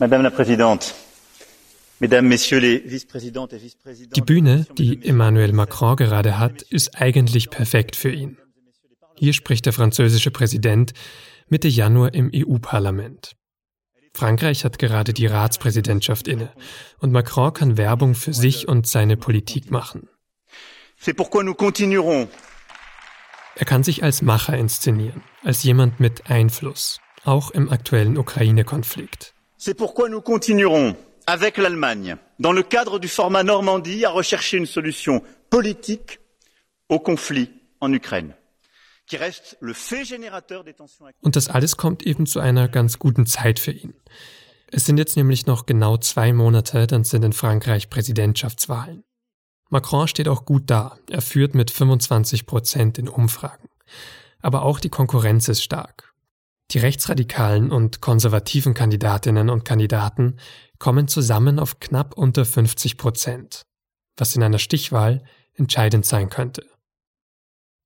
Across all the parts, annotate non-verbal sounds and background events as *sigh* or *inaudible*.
Madame la Présidente, Mesdames, Messieurs les Vice-Présidentes et Vice-Présidents. Die Bühne, die Emmanuel Macron gerade hat, ist eigentlich perfekt für ihn. Hier spricht der französische Präsident Mitte Januar im EU-Parlament. Frankreich hat gerade die Ratspräsidentschaft inne und Macron kann Werbung für sich und seine Politik machen. Er kann sich als Macher inszenieren, als jemand mit Einfluss, auch im aktuellen Ukraine-Konflikt. C'est pourquoi nous continuerons avec l'Allemagne, dans le cadre du format Normandie, à rechercher une solution politique au conflit en Ukraine. qui reste le fait générateur des tensions actuelles. Und das alles kommt eben zu einer ganz guten Zeit für ihn. Es sind jetzt nämlich noch genau zwei Monate, dann sind in Frankreich Präsidentschaftswahlen. Macron steht auch gut da. Er führt mit 25 Prozent in Umfragen. Aber auch die Konkurrenz ist stark. Die rechtsradikalen und konservativen Kandidatinnen und Kandidaten kommen zusammen auf knapp unter 50 Prozent, was in einer Stichwahl entscheidend sein könnte.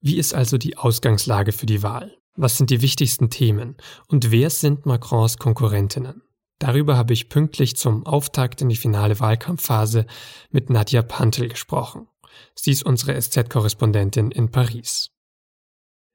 Wie ist also die Ausgangslage für die Wahl? Was sind die wichtigsten Themen? Und wer sind Macrons Konkurrentinnen? Darüber habe ich pünktlich zum Auftakt in die finale Wahlkampfphase mit Nadja Pantel gesprochen. Sie ist unsere SZ-Korrespondentin in Paris.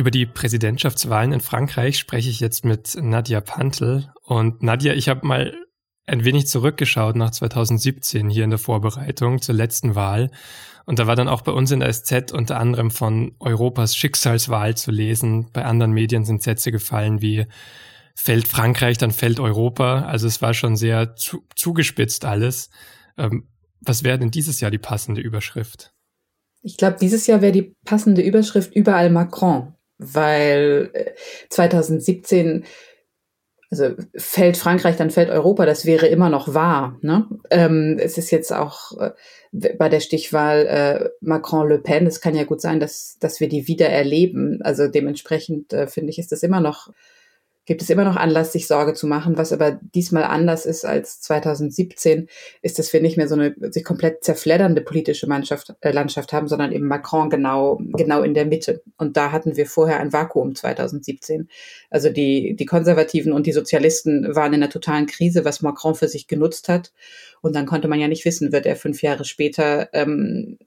Über die Präsidentschaftswahlen in Frankreich spreche ich jetzt mit Nadia Pantel. Und Nadia, ich habe mal ein wenig zurückgeschaut nach 2017 hier in der Vorbereitung zur letzten Wahl. Und da war dann auch bei uns in der SZ unter anderem von Europas Schicksalswahl zu lesen. Bei anderen Medien sind Sätze gefallen wie fällt Frankreich, dann fällt Europa. Also es war schon sehr zu, zugespitzt alles. Ähm, was wäre denn dieses Jahr die passende Überschrift? Ich glaube, dieses Jahr wäre die passende Überschrift überall Macron weil 2017 äh, also fällt Frankreich, dann fällt Europa, das wäre immer noch wahr. Ne? Ähm, es ist jetzt auch äh, bei der Stichwahl äh, Macron-Le Pen, es kann ja gut sein, dass, dass wir die wieder erleben. Also dementsprechend äh, finde ich, ist das immer noch gibt es immer noch Anlass, sich Sorge zu machen. Was aber diesmal anders ist als 2017, ist, dass wir nicht mehr so eine sich komplett zerfleddernde politische Mannschaft, äh, Landschaft haben, sondern eben Macron genau, genau in der Mitte. Und da hatten wir vorher ein Vakuum 2017. Also die, die Konservativen und die Sozialisten waren in einer totalen Krise, was Macron für sich genutzt hat. Und dann konnte man ja nicht wissen, wird er fünf Jahre später ähm,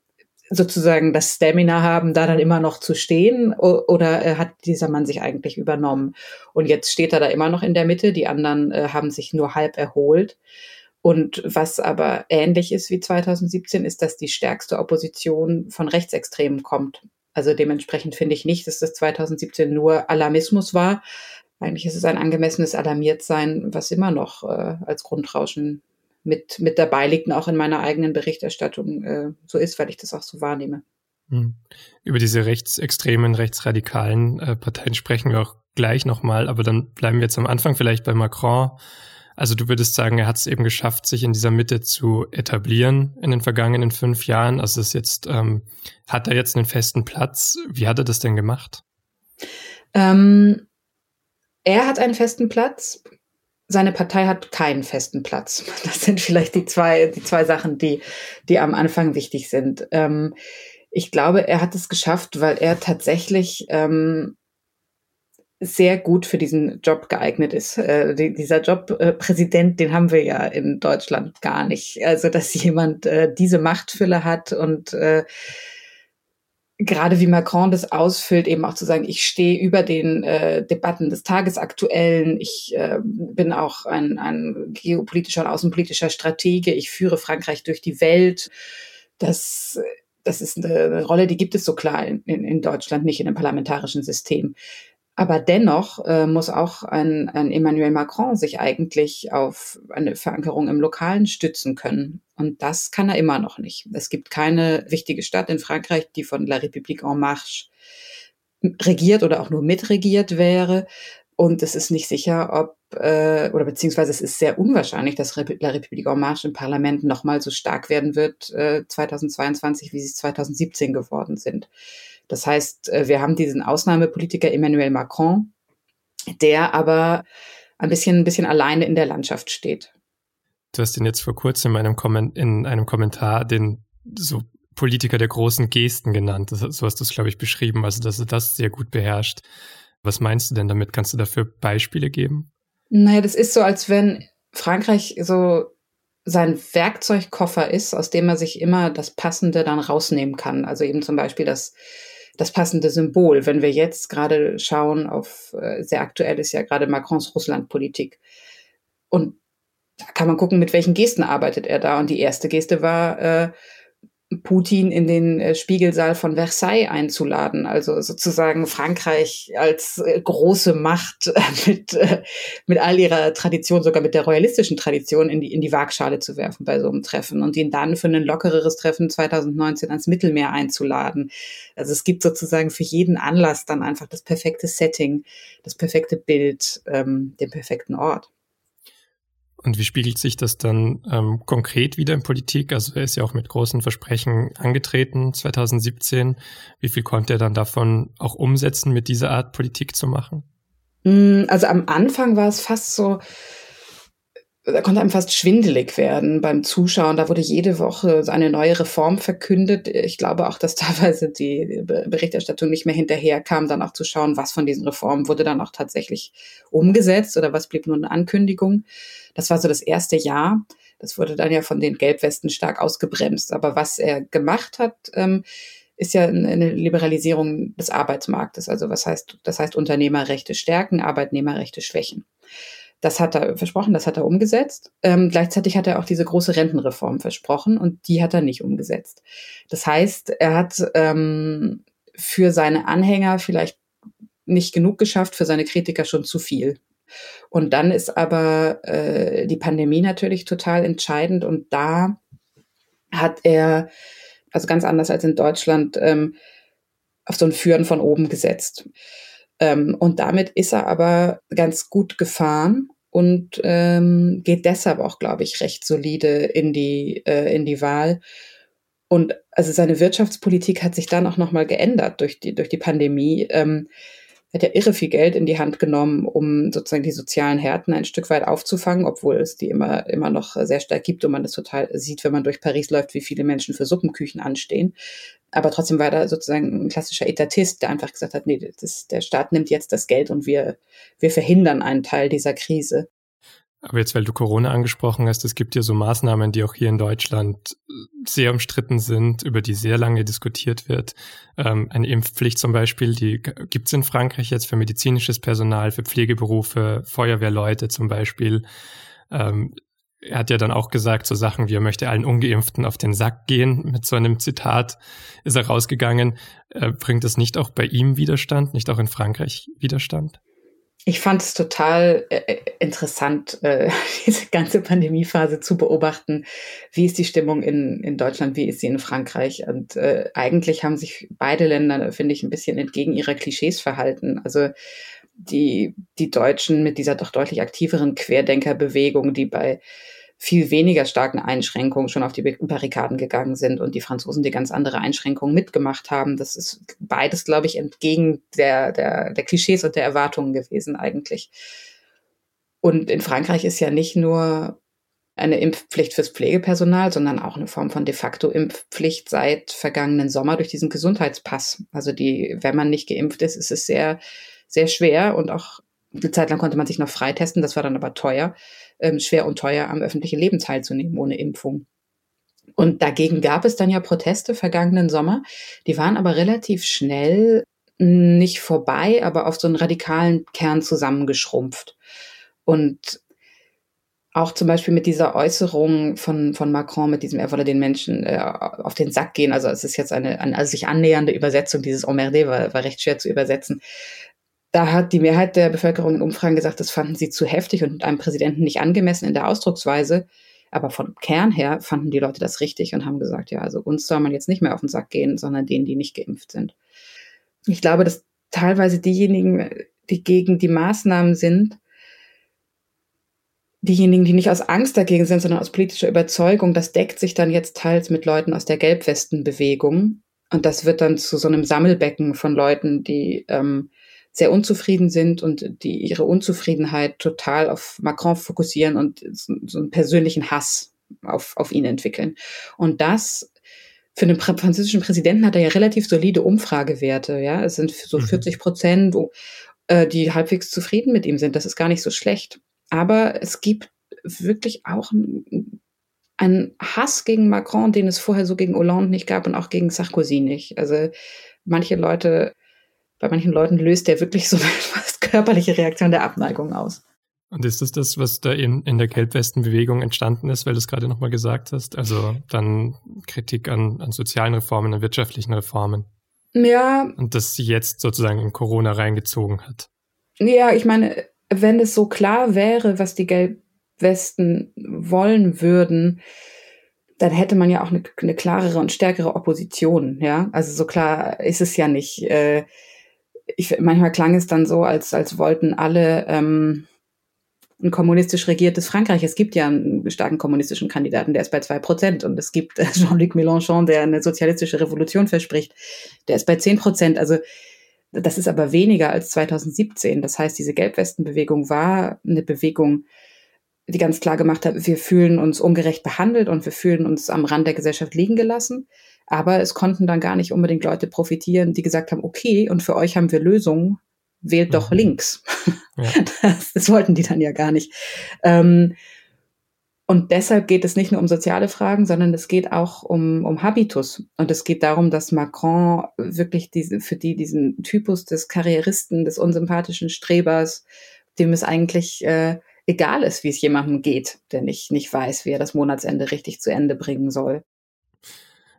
sozusagen das Stamina haben, da dann immer noch zu stehen oder äh, hat dieser Mann sich eigentlich übernommen? Und jetzt steht er da immer noch in der Mitte, die anderen äh, haben sich nur halb erholt. Und was aber ähnlich ist wie 2017, ist, dass die stärkste Opposition von Rechtsextremen kommt. Also dementsprechend finde ich nicht, dass das 2017 nur Alarmismus war. Eigentlich ist es ein angemessenes Alarmiertsein, was immer noch äh, als Grundrauschen mit, mit dabei liegt und auch in meiner eigenen Berichterstattung äh, so ist, weil ich das auch so wahrnehme. Hm. Über diese rechtsextremen, rechtsradikalen äh, Parteien sprechen wir auch gleich nochmal, aber dann bleiben wir jetzt am Anfang vielleicht bei Macron. Also du würdest sagen, er hat es eben geschafft, sich in dieser Mitte zu etablieren in den vergangenen fünf Jahren. Also ist jetzt, ähm, hat er jetzt einen festen Platz? Wie hat er das denn gemacht? Ähm, er hat einen festen Platz seine Partei hat keinen festen Platz. *laughs* Das sind vielleicht die zwei, die zwei Sachen, die, die am Anfang wichtig sind. Ähm, ich glaube, er hat es geschafft, weil er tatsächlich ähm, sehr gut für diesen Job geeignet ist. Äh, die, dieser Job äh, den haben wir ja in Deutschland gar nicht. Also, dass jemand äh, diese Machtfülle hat und äh, gerade wie Macron das ausfüllt, eben auch zu sagen, ich stehe über den äh, Debatten des Tagesaktuellen, ich äh, bin auch ein, ein geopolitischer und außenpolitischer Stratege, ich führe Frankreich durch die Welt. Das, das ist eine Rolle, die gibt es so klar in, in Deutschland nicht in einem parlamentarischen System. Aber dennoch äh, muss auch ein, ein Emmanuel Macron sich eigentlich auf eine Verankerung im Lokalen stützen können. Und das kann er immer noch nicht. Es gibt keine wichtige Stadt in Frankreich, die von La République en Marche regiert oder auch nur mitregiert wäre. Und es ist nicht sicher, ob, äh, oder beziehungsweise es ist sehr unwahrscheinlich, dass La République en Marche im Parlament nochmal so stark werden wird äh, 2022, wie sie es 2017 geworden sind. Das heißt, äh, wir haben diesen Ausnahmepolitiker Emmanuel Macron, der aber ein bisschen, ein bisschen alleine in der Landschaft steht. Du hast ihn jetzt vor kurzem in einem, Komment in einem Kommentar den so Politiker der großen Gesten genannt. Das, so hast du es, glaube ich, beschrieben, also dass er das sehr gut beherrscht. Was meinst du denn damit? Kannst du dafür Beispiele geben? Naja, das ist so, als wenn Frankreich so sein Werkzeugkoffer ist, aus dem er sich immer das Passende dann rausnehmen kann. Also eben zum Beispiel das das passende Symbol. Wenn wir jetzt gerade schauen auf, äh, sehr aktuell ist ja gerade Macrons Russlandpolitik. Und da kann man gucken, mit welchen Gesten arbeitet er da. Und die erste Geste war, äh, Putin in den äh, Spiegelsaal von Versailles einzuladen, also sozusagen Frankreich als äh, große Macht mit, mit all ihrer Tradition, sogar mit der royalistischen Tradition in die, in die Waagschale zu werfen bei so einem Treffen und ihn dann für ein lockereres Treffen 2019 ans Mittelmeer einzuladen. Also es gibt sozusagen für jeden Anlass dann einfach das perfekte Setting, das perfekte Bild, ähm, den perfekten Ort. Und wie spiegelt sich das dann ähm, konkret wieder in Politik? Also er ist ja auch mit großen Versprechen angetreten 2017. Wie viel konnte er dann davon auch umsetzen, mit dieser Art Politik zu machen? Mm, also am Anfang war es fast so, da konnte einem fast schwindelig werden beim Zuschauen. Da wurde jede Woche eine neue Reform verkündet. Ich glaube auch, dass *laughs* teilweise die Berichterstattung nicht mehr hinterherkam, dann auch zu schauen, was von diesen Reformen wurde dann auch tatsächlich umgesetzt oder was blieb nur eine Ankündigung. Das war so das erste Jahr. Das wurde dann ja von den Gelbwesten stark ausgebremst. Aber was er gemacht hat, ähm, ist ja eine Liberalisierung des Arbeitsmarktes. Also was heißt, das heißt Unternehmerrechte stärken, Arbeitnehmerrechte schwächen. Das hat er versprochen, das hat er umgesetzt. Ähm, gleichzeitig hat er auch diese große Rentenreform versprochen und die hat er nicht umgesetzt. Das heißt, er hat ähm, für seine Anhänger vielleicht nicht genug geschafft, für seine Kritiker schon zu viel. Und dann ist aber äh, die Pandemie natürlich total entscheidend und da hat er, also ganz anders als in Deutschland, ähm, auf so ein Führen von oben gesetzt. Ähm, und damit ist er aber ganz gut gefahren und ähm, geht deshalb auch, glaube ich, recht solide in die, äh, in die Wahl. Und also seine Wirtschaftspolitik hat sich dann auch nochmal geändert durch die, durch die Pandemie. Ähm, hat ja irre viel Geld in die Hand genommen, um sozusagen die sozialen Härten ein Stück weit aufzufangen, obwohl es die immer, immer noch sehr stark gibt und man das total sieht, wenn man durch Paris läuft, wie viele Menschen für Suppenküchen anstehen. Aber trotzdem war da sozusagen ein klassischer Etatist, der einfach gesagt hat, nee, das, der Staat nimmt jetzt das Geld und wir, wir verhindern einen Teil dieser Krise. Aber jetzt, weil du Corona angesprochen hast, es gibt ja so Maßnahmen, die auch hier in Deutschland sehr umstritten sind, über die sehr lange diskutiert wird. Ähm, eine Impfpflicht zum Beispiel, die gibt es in Frankreich jetzt für medizinisches Personal, für Pflegeberufe, Feuerwehrleute zum Beispiel. Ähm, er hat ja dann auch gesagt, so Sachen wie er möchte allen Ungeimpften auf den Sack gehen. Mit so einem Zitat ist er rausgegangen. Äh, bringt es nicht auch bei ihm Widerstand, nicht auch in Frankreich Widerstand? ich fand es total äh, äh, interessant, äh, *laughs* diese ganze Pandemiephase zu beobachten. Wie ist die Stimmung in, in Deutschland, wie ist sie in Frankreich? Und äh, eigentlich haben sich beide Länder, finde ich, ein bisschen entgegen ihrer Klischees verhalten. Also die, die Deutschen mit dieser doch deutlich aktiveren Querdenkerbewegung, die bei viel weniger starken Einschränkungen schon auf die Barrikaden gegangen sind und die Franzosen die ganz andere Einschränkungen mitgemacht haben. Das ist beides, glaube ich, entgegen der, der, der Klischees und der Erwartungen gewesen eigentlich. Und in Frankreich ist ja nicht nur eine Impfpflicht fürs Pflegepersonal, sondern auch eine Form von de facto Impfpflicht seit vergangenen Sommer durch diesen Gesundheitspass. Also die, wenn man nicht geimpft ist, ist es sehr, sehr schwer und auch eine Zeit lang konnte man sich noch freitesten, das war dann aber teuer, ähm, schwer und teuer am öffentlichen Leben teilzunehmen ohne Impfung. Und dagegen gab es dann ja Proteste vergangenen Sommer. Die waren aber relativ schnell nicht vorbei, aber auf so einen radikalen Kern zusammengeschrumpft. Und auch zum Beispiel mit dieser Äußerung von, von Macron, mit diesem, er wolle den Menschen äh, auf den Sack gehen. Also es ist jetzt eine, eine also sich annähernde Übersetzung. Dieses Emmerdé war, war recht schwer zu übersetzen. Da hat die Mehrheit der Bevölkerung in Umfragen gesagt, das fanden sie zu heftig und einem Präsidenten nicht angemessen in der Ausdrucksweise. Aber vom Kern her fanden die Leute das richtig und haben gesagt, ja, also uns soll man jetzt nicht mehr auf den Sack gehen, sondern denen, die nicht geimpft sind. Ich glaube, dass teilweise diejenigen, die gegen die Maßnahmen sind, diejenigen, die nicht aus Angst dagegen sind, sondern aus politischer Überzeugung, das deckt sich dann jetzt teils mit Leuten aus der Gelbwestenbewegung. Und das wird dann zu so einem Sammelbecken von Leuten, die ähm, sehr unzufrieden sind und die ihre Unzufriedenheit total auf Macron fokussieren und so, einen persönlichen Hass auf, auf ihn entwickeln. Und das für den französischen Präsidenten hat er ja relativ solide Umfragewerte. Ja, es sind so 40 mhm. Prozent, äh, die halbwegs zufrieden mit ihm sind. Das ist gar nicht so schlecht. Aber es gibt wirklich auch einen Hass gegen Macron, den es vorher so gegen Hollande nicht gab und auch gegen Sarkozy nicht. Also manche Leute, bei manchen Leuten löst der wirklich so eine *laughs* fast körperliche Reaktion der Abneigung aus. Und ist das das, was da in, in der Gelbwestenbewegung entstanden ist, weil du es gerade nochmal gesagt hast? Also dann Kritik an, an sozialen Reformen, an wirtschaftlichen Reformen. Ja. Und das jetzt sozusagen in Corona reingezogen hat. Ja, ich meine, wenn es so klar wäre, was die Gelbwesten wollen würden, dann hätte man ja auch eine, eine, klarere und stärkere Opposition, ja. Also so klar ist es ja nicht. Äh, ich, manchmal klang es dann so, als, als wollten alle ähm, ein kommunistisch regiertes Frankreich. Es gibt ja einen starken kommunistischen Kandidaten, der ist bei zwei Prozent. Und es gibt Jean-Luc Mélenchon, der eine sozialistische Revolution verspricht, der ist bei zehn Prozent. Also das ist aber weniger als 2017. Das heißt, diese Gelbwestenbewegung war eine Bewegung, die ganz klar gemacht hat, wir fühlen uns ungerecht behandelt und wir fühlen uns am Rand der Gesellschaft liegen gelassen. Aber es konnten dann gar nicht unbedingt Leute profitieren, die gesagt haben, okay, und für euch haben wir Lösungen, wählt doch mhm. links. *laughs* Ja. *laughs* Das, das, wollten die dann ja gar nicht. Ähm, und deshalb geht es nicht nur um soziale Fragen, sondern es geht auch um, um Habitus. Und es geht darum, dass Macron wirklich diese, für die diesen Typus des Karrieristen, des unsympathischen Strebers, dem es eigentlich äh, egal ist, wie es jemandem geht, der nicht, nicht weiß, wie er das Monatsende richtig zu Ende bringen soll.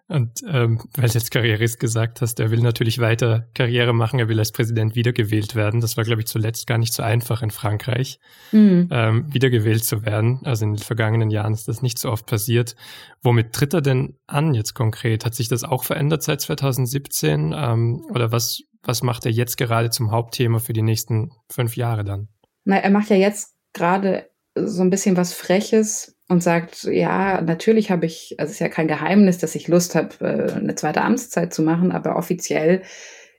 Und ähm, weil du jetzt Karrierist gesagt hast, er will natürlich weiter Karriere machen, er will als Präsident wiedergewählt werden. Das war, glaube ich, zuletzt gar nicht so einfach in Frankreich, mhm. ähm, wiedergewählt zu werden. Also in den vergangenen Jahren ist das nicht so oft passiert. Womit tritt er denn an jetzt konkret? Hat sich das auch verändert seit 2017? Ähm, oder was, was macht er jetzt gerade zum Hauptthema für die nächsten fünf Jahre dann? Na, er macht ja jetzt gerade so ein bisschen was Freches, und sagt, ja, natürlich habe ich, also es ist ja kein Geheimnis, dass ich Lust habe, äh, eine zweite Amtszeit zu machen, aber offiziell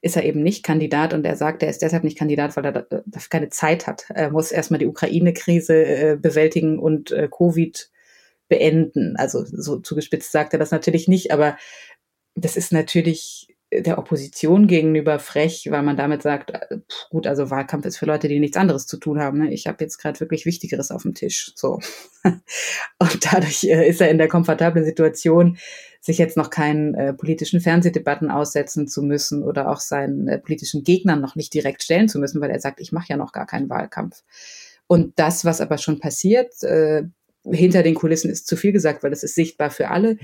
ist er eben nicht Kandidat und er sagt, er ist deshalb nicht Kandidat, weil er dafür keine Zeit hat. Er muss erstmal die Ukraine-Krise äh, bewältigen und äh, Covid beenden. Also so zugespitzt sagt er das natürlich nicht, aber das ist natürlich der Opposition gegenüber frech, weil man damit sagt, äh, gut, also Wahlkampf ist für Leute, die nichts anderes zu tun haben. Ne? Ich habe jetzt gerade wirklich Wichtigeres auf dem Tisch. So. *laughs* Und dadurch äh, ist er in der komfortablen Situation, sich jetzt noch keinen äh, politischen Fernsehdebatten aussetzen zu müssen oder auch seinen äh, politischen Gegnern noch nicht direkt stellen zu müssen, weil er sagt, ich mache ja noch gar keinen Wahlkampf. Und das, was aber schon passiert, äh, hinter den Kulissen ist zu viel gesagt, weil das ist sichtbar für alle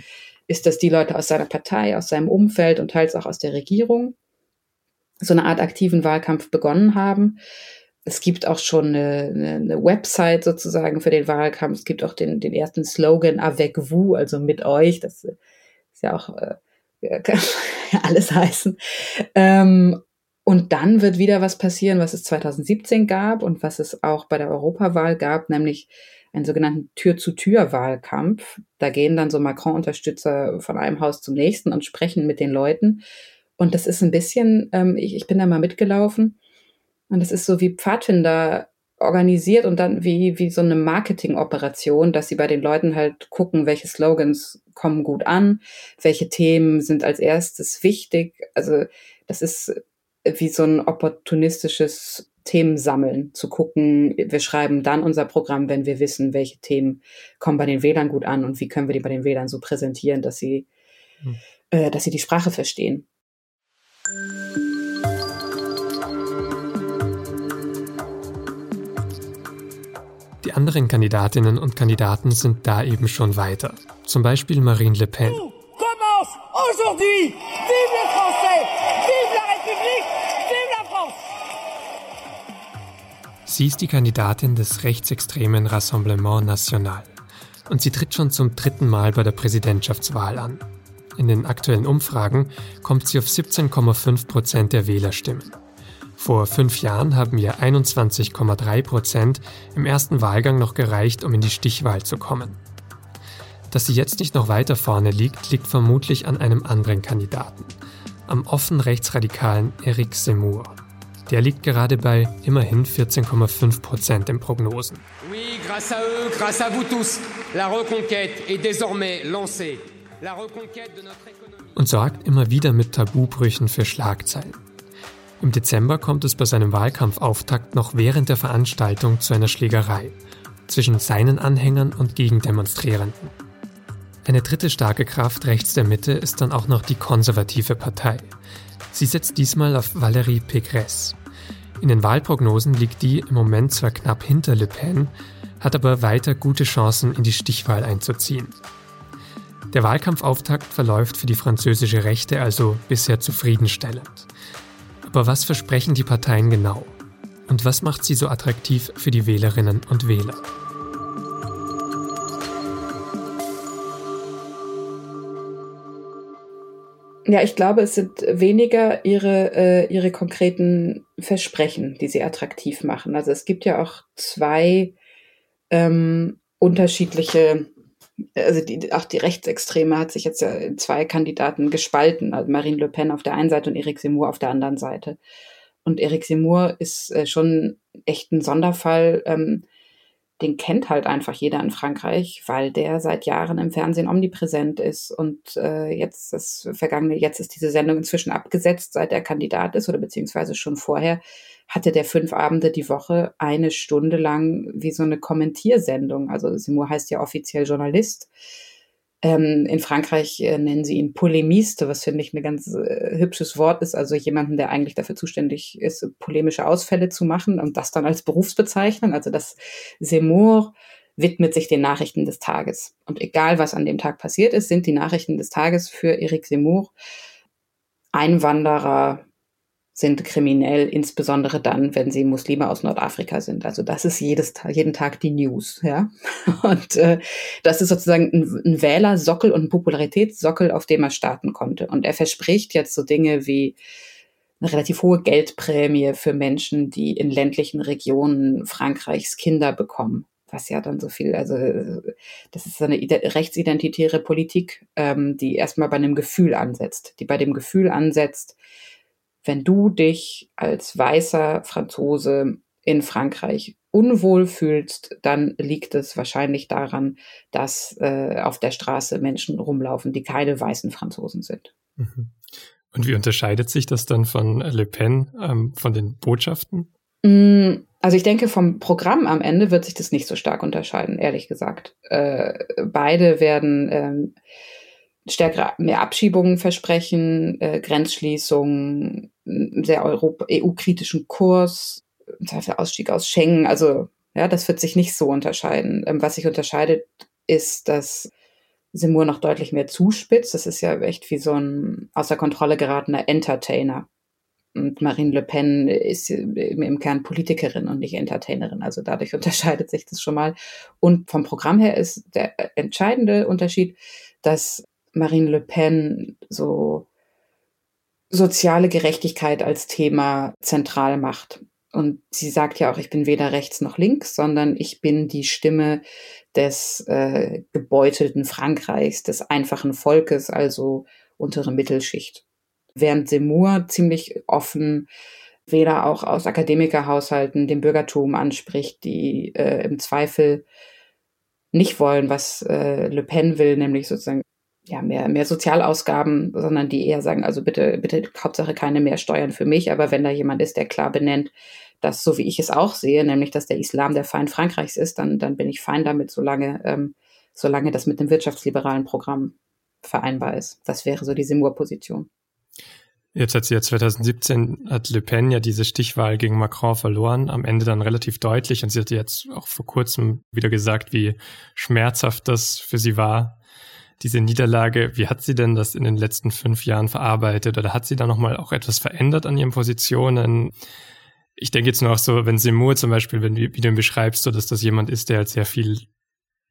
ist, dass die Leute aus seiner Partei, aus seinem Umfeld und teils auch aus der Regierung so eine Art aktiven Wahlkampf begonnen haben. Es gibt auch schon eine, eine, Website sozusagen für den Wahlkampf. Es gibt auch den, den ersten Slogan Avec vous, also mit euch. Das ist ja auch äh, *laughs* kann alles heißen. Ähm, und dann wird wieder was passieren, was es 2017 gab und was es auch bei der Europawahl gab, nämlich einen sogenannten Tür-zu-Tür-Wahlkampf. Da gehen dann so Macron-Unterstützer von einem Haus zum nächsten und sprechen mit den Leuten. Und das ist ein bisschen, ähm, ich, ich bin da mal mitgelaufen und das ist so wie Pfadfinder organisiert und dann wie, wie so eine Marketing-Operation, dass sie bei den Leuten halt gucken, welche Slogans kommen gut an, welche Themen sind als erstes wichtig. Also das ist wie so ein opportunistisches Themen sammeln, zu gucken, wir schreiben dann unser Programm, wenn wir wissen, welche Themen kommen bei den Wählern gut an und wie können wir die bei den Wählern so präsentieren, dass sie, hm. äh, dass sie die Sprache verstehen. Die anderen Kandidatinnen und Kandidaten sind da eben schon weiter. Zum Beispiel Marine Le Pen. Aujourd'hui, Sie ist die Kandidatin des rechtsextremen Rassemblement National. Und sie tritt schon zum dritten Mal bei der Präsidentschaftswahl an. In den aktuellen Umfragen kommt sie auf 17,5 Prozent der Wählerstimmen. Vor fünf Jahren haben ihr 21,3 Prozent im ersten Wahlgang noch gereicht, um in die Stichwahl zu kommen. Dass sie jetzt nicht noch weiter vorne liegt, liegt vermutlich an einem anderen Kandidaten, am offen rechtsradikalen Eric Zemmour. Der liegt gerade bei immerhin 14,5 Prozent in Prognosen. Oui, grâce à eux, grâce à vous tous, la reconquête est désormais lancée. Und sorgt immer wieder mit Tabubrüchen für Schlagzeilen. Im Dezember kommt es bei seinem Wahlkampfauftakt noch während der Veranstaltung zu einer Schlägerei zwischen seinen Anhängern und Gegendemonstrierenden. Eine dritte starke Kraft rechts der Mitte ist dann auch noch die konservative Partei. Sie setzt diesmal auf Valérie Pécresse. In den Wahlprognosen liegt die im Moment zwar knapp hinter Le Pen, hat aber weiter gute Chancen, in die Stichwahl einzuziehen. Der Wahlkampfauftakt verläuft für die französische Rechte also bisher zufriedenstellend. Aber was versprechen die Parteien genau? Und was macht sie so attraktiv für die Wählerinnen und Wähler? Ja, ich glaube, es sind weniger ihre, äh, ihre konkreten Versprechen, die sie attraktiv machen. Also es gibt ja auch zwei ähm, unterschiedliche also die, auch die Rechtsextreme hat sich jetzt ja in zwei Kandidaten gespalten, also Marine Le Pen auf der einen Seite und Eric Zemmour auf der anderen Seite. Und Eric Zemmour ist äh, schon echt ein Sonderfall. Ähm, den kennt halt einfach jeder in Frankreich, weil der seit Jahren im Fernsehen omnipräsent ist. Und äh, jetzt das vergangene, jetzt ist diese Sendung inzwischen abgesetzt, seit er Kandidat ist oder beziehungsweise schon vorher hatte der fünf Abende die Woche eine Stunde lang wie so eine Kommentiersendung. Also Simur heißt ja offiziell Journalist. Ähm, in Frankreich äh, nennen sie ihn Polemiste, was finde ich ein ganz äh, hübsches Wort ist. Also jemanden, der eigentlich dafür zuständig ist, polemische Ausfälle zu machen und das dann als Berufsbezeichnung. Also das Seymour widmet sich den Nachrichten des Tages. Und egal, was an dem Tag passiert ist, sind die Nachrichten des Tages für Eric Seymour Einwanderer, sind kriminell, insbesondere dann, wenn sie Muslime aus Nordafrika sind. Also das ist jedes, jeden Tag die News, ja. *laughs* Und äh, das ist sozusagen ein, ein Wählersockel und ein Popularitätssockel, auf dem er starten konnte. Und er verspricht jetzt so Dinge wie eine relativ hohe Geldprämie für Menschen, die in ländlichen Regionen Frankreichs Kinder bekommen. Was ja dann so viel, also das ist so eine rechtsidentitäre Politik, ähm, die erstmal bei einem Gefühl ansetzt, die bei dem Gefühl ansetzt, wenn du dich als weißer Franzose in Frankreich unwohl fühlst, dann liegt es wahrscheinlich daran, dass äh, auf der Straße Menschen rumlaufen, die keine weißen Franzosen sind. Mhm. Und wie unterscheidet sich das dann von Le Pen, ähm, von den Botschaften? Mm, also ich denke, vom Programm am Ende wird sich das nicht so stark unterscheiden, ehrlich gesagt. Äh, beide werden ähm, stärkere, mehr Abschiebungen versprechen, äh, Grenzschließungen, sehr EU-kritischen Kurs, Zweifel Ausstieg aus Schengen. Also ja, das wird sich nicht so unterscheiden. Ähm, was sich unterscheidet, ist, dass Simur noch deutlich mehr zuspitzt. Das ist ja echt wie so ein außer Kontrolle geratener Entertainer. Und Marine Le Pen ist im Kern Politikerin und nicht Entertainerin. Also dadurch *laughs* unterscheidet sich das schon mal. Und vom Programm her ist der entscheidende Unterschied, dass Marine Le Pen so soziale Gerechtigkeit als Thema zentral macht. Und sie sagt ja auch, ich bin weder rechts noch links, sondern ich bin die Stimme des äh, gebeutelten Frankreichs, des einfachen Volkes, also untere Mittelschicht. Während Seymour ziemlich offen Wähler auch aus Akademikerhaushalten, dem Bürgertum anspricht, die äh, im Zweifel nicht wollen, was äh, Le Pen will, nämlich sozusagen ja, mehr, mehr Sozialausgaben, sondern die eher sagen, also bitte, bitte, Hauptsache keine mehr Steuern für mich. Aber wenn da jemand ist, der klar benennt, dass, so wie ich es auch sehe, nämlich, dass der Islam der Feind Frankreichs ist, dann, dann bin ich fein damit, solange, ähm, solange das mit dem wirtschaftsliberalen Programm vereinbar ist. Das wäre so die Simur-Position. Jetzt hat sie ja 2017, hat Le Pen ja diese Stichwahl gegen Macron verloren, am Ende dann relativ deutlich. Und sie hat jetzt auch vor kurzem wieder gesagt, wie schmerzhaft das für sie war, diese Niederlage. Wie hat sie denn das in den letzten fünf Jahren verarbeitet? Oder hat sie da nochmal auch etwas verändert an ihren Positionen? Ich denke jetzt nur auch so, wenn Seymour zum Beispiel, wenn, wie du ihn beschreibst, so dass das jemand ist, der halt sehr viel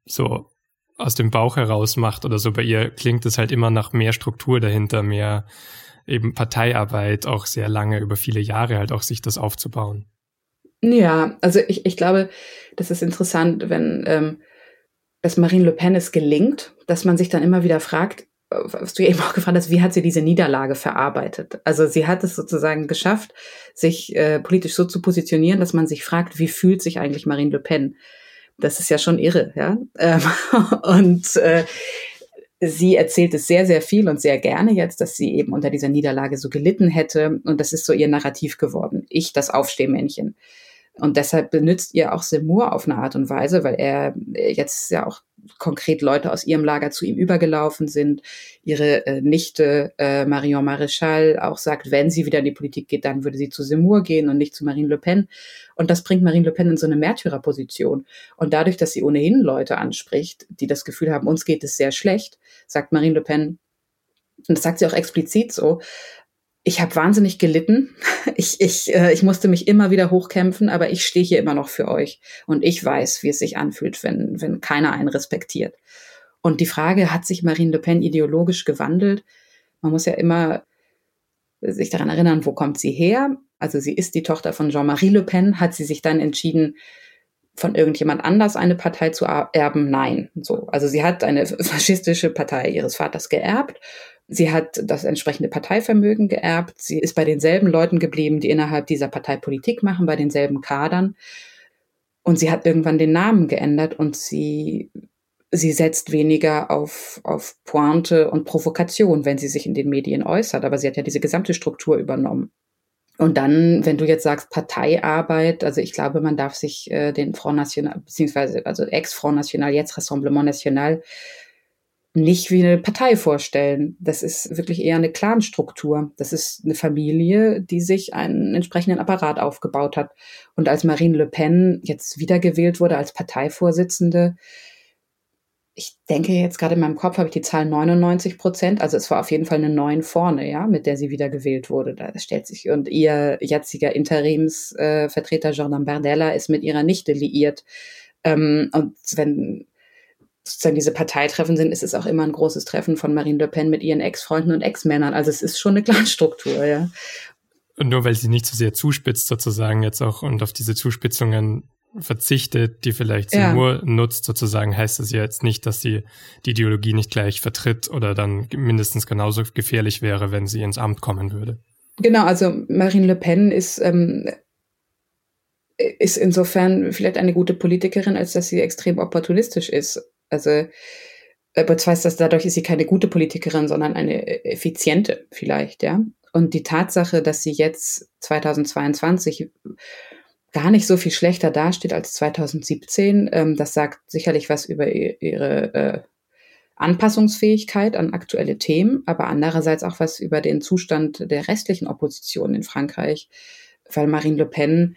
so aus dem Bauch heraus macht oder so. Bei ihr klingt es halt immer nach mehr Struktur dahinter, mehr eben Parteiarbeit, auch sehr lange, über viele Jahre halt auch sich das aufzubauen. Ja, also ich, ich glaube, das ist interessant, wenn ähm, dass Marine Le Pen es gelingt, dass man sich dann immer wieder fragt, was du eben auch gefragt hast, wie hat sie diese Niederlage verarbeitet? Also sie hat es sozusagen geschafft, sich äh, politisch so zu positionieren, dass man sich fragt, wie fühlt sich eigentlich Marine Le Pen? Das ist ja schon irre, ja. *laughs* Ähm, und äh, sie erzählt es sehr, sehr viel und sehr gerne jetzt, dass sie eben unter dieser Niederlage so gelitten hätte. Und das ist so ihr Narrativ geworden. Ich, das Aufstehmännchen. Und deshalb benutzt ihr auch Seymour auf eine Art und Weise, weil er jetzt ja auch konkret Leute aus ihrem Lager zu ihm übergelaufen sind. Ihre äh, Nichte äh, Marion Maréchal auch sagt, wenn sie wieder in die Politik geht, dann würde sie zu Seymour gehen und nicht zu Marine Le Pen. Und das bringt Marine Le Pen in so eine Märtyrerposition. Und dadurch, dass sie ohnehin Leute anspricht, die das Gefühl haben, uns geht es sehr schlecht, sagt Marine Le Pen, und das sagt sie auch explizit so, ich habe wahnsinnig gelitten. *laughs* Ich, ich, äh, ich musste mich immer wieder hochkämpfen, aber ich stehe hier immer noch für euch. Und ich weiß, wie es sich anfühlt, wenn, wenn keiner einen respektiert. Und die Frage, hat sich Marine Le Pen ideologisch gewandelt? Man muss ja immer sich daran erinnern, wo kommt sie her? Also sie ist die Tochter von Jean-Marie Le Pen. Hat sie sich dann entschieden, von irgendjemand anders eine Partei zu erben? Nein. So. Also sie hat eine *laughs* faschistische Partei ihres Vaters geerbt Sie hat das entsprechende Parteivermögen geerbt. Sie ist bei denselben Leuten geblieben, die innerhalb dieser Partei Politik machen, bei denselben Kadern. Und sie hat irgendwann den Namen geändert und sie, sie setzt weniger auf, auf Pointe und Provokation, wenn sie sich in den Medien äußert. Aber sie hat ja diese gesamte Struktur übernommen. Und dann, wenn du jetzt sagst Parteiarbeit, also ich glaube, man darf sich äh, den Front National, beziehungsweise also Ex-Front National, jetzt Rassemblement National, nicht wie eine Partei vorstellen. Das ist wirklich eher eine Clanstruktur. Das ist eine Familie, die sich einen entsprechenden Apparat aufgebaut hat. Und als Marine Le Pen jetzt wiedergewählt wurde als Parteivorsitzende, ich denke jetzt gerade in meinem Kopf habe ich die Zahl 99 Prozent, also es war auf jeden Fall eine Neun vorne, ja, mit der sie wiedergewählt wurde. Da stellt sich und ihr jetziger Interimsvertreter äh, Jordan Bardella ist mit ihrer Nichte liiert. Ähm, und wenn sozusagen diese Parteitreffen sind, ist es auch immer ein großes Treffen von Marine Le Pen mit ihren Ex-Freunden und Ex-Männern. Also es ist schon eine Clanstruktur, ja. Und nur weil sie nicht so sehr zuspitzt sozusagen jetzt auch und auf diese Zuspitzungen verzichtet, die vielleicht sie ja. nur nutzt sozusagen, heißt das ja jetzt nicht, dass sie die Ideologie nicht gleich vertritt oder dann mindestens genauso gefährlich wäre, wenn sie ins Amt kommen würde. Genau, also Marine Le Pen ist ähm, ist insofern vielleicht eine gute Politikerin, als dass sie extrem opportunistisch ist. Also das heißt, dass dadurch ist sie keine gute Politikerin, sondern eine effiziente vielleicht, ja. Und die Tatsache, dass sie jetzt 2022 gar nicht so viel schlechter dasteht als 2017, ähm, das sagt sicherlich was über ihre äh, Anpassungsfähigkeit an aktuelle Themen, aber andererseits auch was über den Zustand der restlichen Opposition in Frankreich, weil Marine Le Pen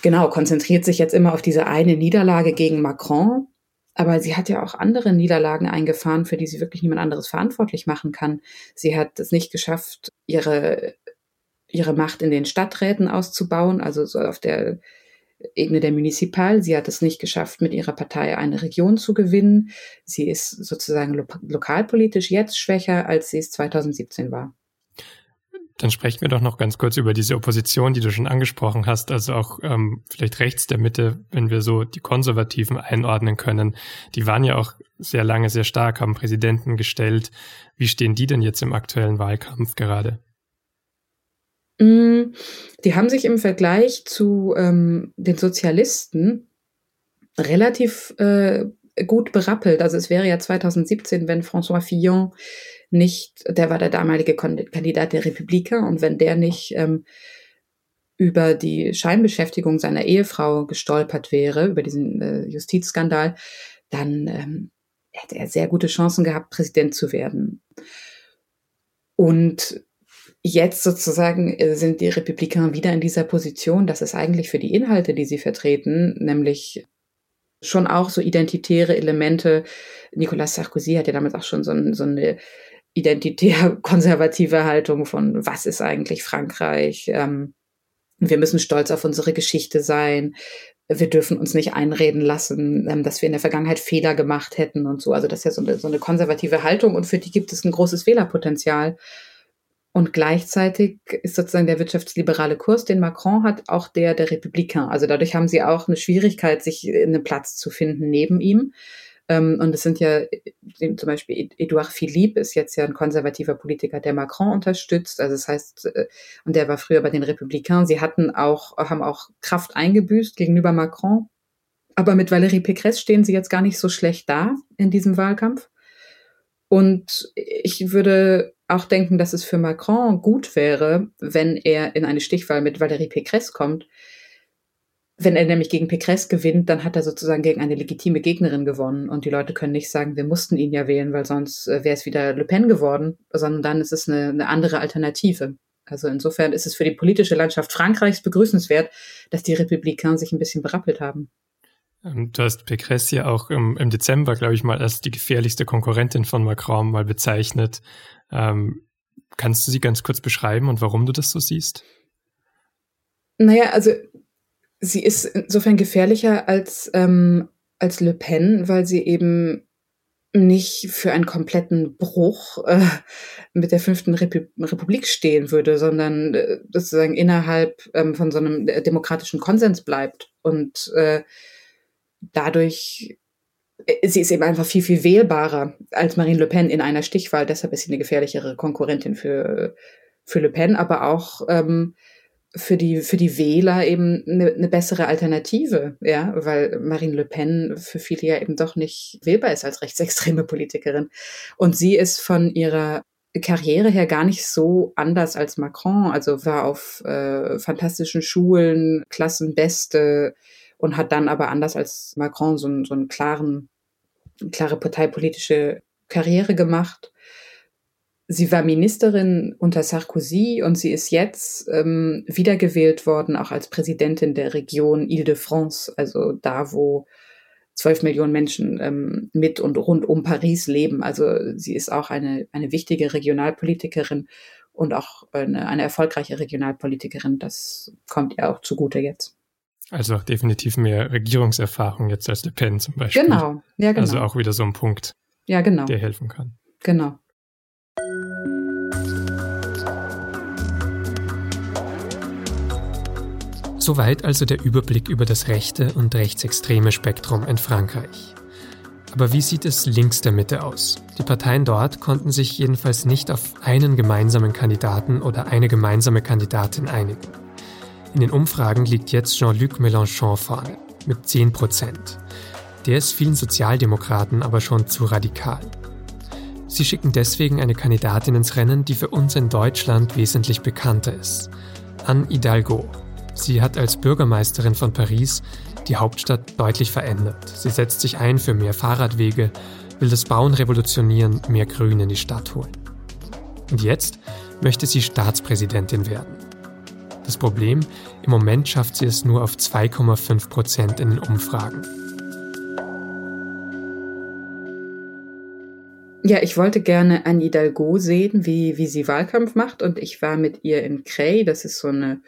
genau konzentriert sich jetzt immer auf diese eine Niederlage gegen Macron aber sie hat ja auch andere Niederlagen eingefahren, für die sie wirklich niemand anderes verantwortlich machen kann. Sie hat es nicht geschafft, ihre, ihre Macht in den Stadträten auszubauen, also so auf der Ebene der Municipal. Sie hat es nicht geschafft, mit ihrer Partei eine Region zu gewinnen. Sie ist sozusagen lo lokalpolitisch jetzt schwächer, als sie es 2017 war. Dann sprechen wir doch noch ganz kurz über diese Opposition, die du schon angesprochen hast, also auch ähm, vielleicht rechts der Mitte, wenn wir so die Konservativen einordnen können. Die waren ja auch sehr lange sehr stark, haben Präsidenten gestellt. Wie stehen die denn jetzt im aktuellen Wahlkampf gerade? Mm, die haben sich im Vergleich zu ähm, den Sozialisten relativ äh, gut berappelt. Also es wäre ja 2017, wenn François Fillon nicht, der war der damalige Kandidat der Republiker und wenn der nicht ähm, über die Scheinbeschäftigung seiner Ehefrau gestolpert wäre, über diesen äh, Justizskandal, dann ähm, hätte er sehr gute Chancen gehabt, Präsident zu werden. Und jetzt sozusagen äh, sind die Republikaner wieder in dieser Position, dass es eigentlich für die Inhalte, die sie vertreten, nämlich schon auch so identitäre Elemente. Nicolas Sarkozy hat ja damals auch schon so, ein, so eine identitär *laughs* konservative Haltung von, was ist eigentlich Frankreich? Ähm, wir müssen stolz auf unsere Geschichte sein. Wir dürfen uns nicht einreden lassen, ähm, dass wir in der Vergangenheit Fehler gemacht hätten und so. Also das ist ja so eine, so eine konservative Haltung und für die gibt es ein großes Fehlerpotenzial. Und gleichzeitig ist sozusagen der wirtschaftsliberale Kurs, den Macron hat, auch der der Republikaner. Also dadurch haben sie auch eine Schwierigkeit, sich einen Platz zu finden neben ihm. Ähm, und es sind ja zum Beispiel Edouard Philippe ist jetzt ja ein konservativer Politiker, der Macron unterstützt. Also das heißt, äh, und der war früher bei den Republikanern. Sie hatten auch, haben auch Kraft eingebüßt gegenüber Macron. Aber mit Valérie Pécresse stehen sie jetzt gar nicht so schlecht da in diesem Wahlkampf. Und ich würde auch denken, dass es für Macron gut wäre, wenn er in eine Stichwahl mit Valérie Pécresse kommt. Wenn er nämlich gegen Pécresse gewinnt, dann hat er sozusagen gegen eine legitime Gegnerin gewonnen. Und die Leute können nicht sagen, wir mussten ihn ja wählen, weil sonst äh, wäre es wieder Le Pen geworden, sondern dann ist es eine, eine andere Alternative. Also insofern ist es für die politische Landschaft Frankreichs begrüßenswert, dass die Republikaner sich ein bisschen berappelt haben. Ähm, du hast Pécresse ja auch im, im Dezember, glaube ich mal, als die gefährlichste Konkurrentin von Macron mal bezeichnet. Ähm, kannst du sie ganz kurz beschreiben und warum du das so siehst? Naja, also sie ist insofern gefährlicher als, ähm, als Le Pen, weil sie eben nicht für einen kompletten Bruch äh, mit der fünften Repu Republik stehen würde, sondern äh, sozusagen innerhalb ähm, von so einem demokratischen Konsens bleibt und äh, dadurch äh, sie ist eben einfach viel, viel wählbarer als Marine Le Pen in einer Stichwahl. Deshalb ist sie eine gefährlichere Konkurrentin für, für Le Pen, aber auch ähm, für, die, für die Wähler eben eine, eine bessere Alternative, ja, weil Marine Le Pen für viele ja eben doch nicht wählbar ist als rechtsextreme Politikerin. Und sie ist von ihrer Karriere her gar nicht so anders als Macron. Also war auf äh, fantastischen Schulen, Klassenbeste, und hat dann aber anders als Macron so, einen, so einen klaren, klare parteipolitische Karriere gemacht. Sie war Ministerin unter Sarkozy und sie ist jetzt ähm, wiedergewählt worden, auch als Präsidentin der Region Ile-de-France, also da, wo zwölf Millionen Menschen ähm, mit und rund um Paris leben. Also sie ist auch eine, eine wichtige Regionalpolitikerin und auch eine, eine erfolgreiche Regionalpolitikerin. Das kommt ihr auch zugute jetzt. Also definitiv mehr Regierungserfahrung jetzt als Le Pen zum Beispiel. Genau, ja genau. Also auch wieder so ein Punkt, ja, genau. der helfen kann. Genau. Soweit also der Überblick über das rechte und rechtsextreme Spektrum in Frankreich. Aber wie sieht es links der Mitte aus? Die Parteien dort konnten sich jedenfalls nicht auf einen gemeinsamen Kandidaten oder eine gemeinsame Kandidatin einigen. In den Umfragen liegt jetzt Jean-Luc Mélenchon vorne mit 10 Prozent. Der ist vielen Sozialdemokraten aber schon zu radikal. Sie schicken deswegen eine Kandidatin ins Rennen, die für uns in Deutschland wesentlich bekannter ist. Anne Hidalgo. Sie hat als Bürgermeisterin von Paris die Hauptstadt deutlich verändert. Sie setzt sich ein für mehr Fahrradwege, will das Bauen revolutionieren, mehr Grün in die Stadt holen. Und jetzt möchte sie Staatspräsidentin werden. Das Problem, im Moment schafft sie es nur auf 2,5 Prozent in den Umfragen. Ja, ich wollte gerne Anne Hidalgo sehen, wie, wie sie Wahlkampf macht. Und ich war mit ihr in Creil. Das ist so eine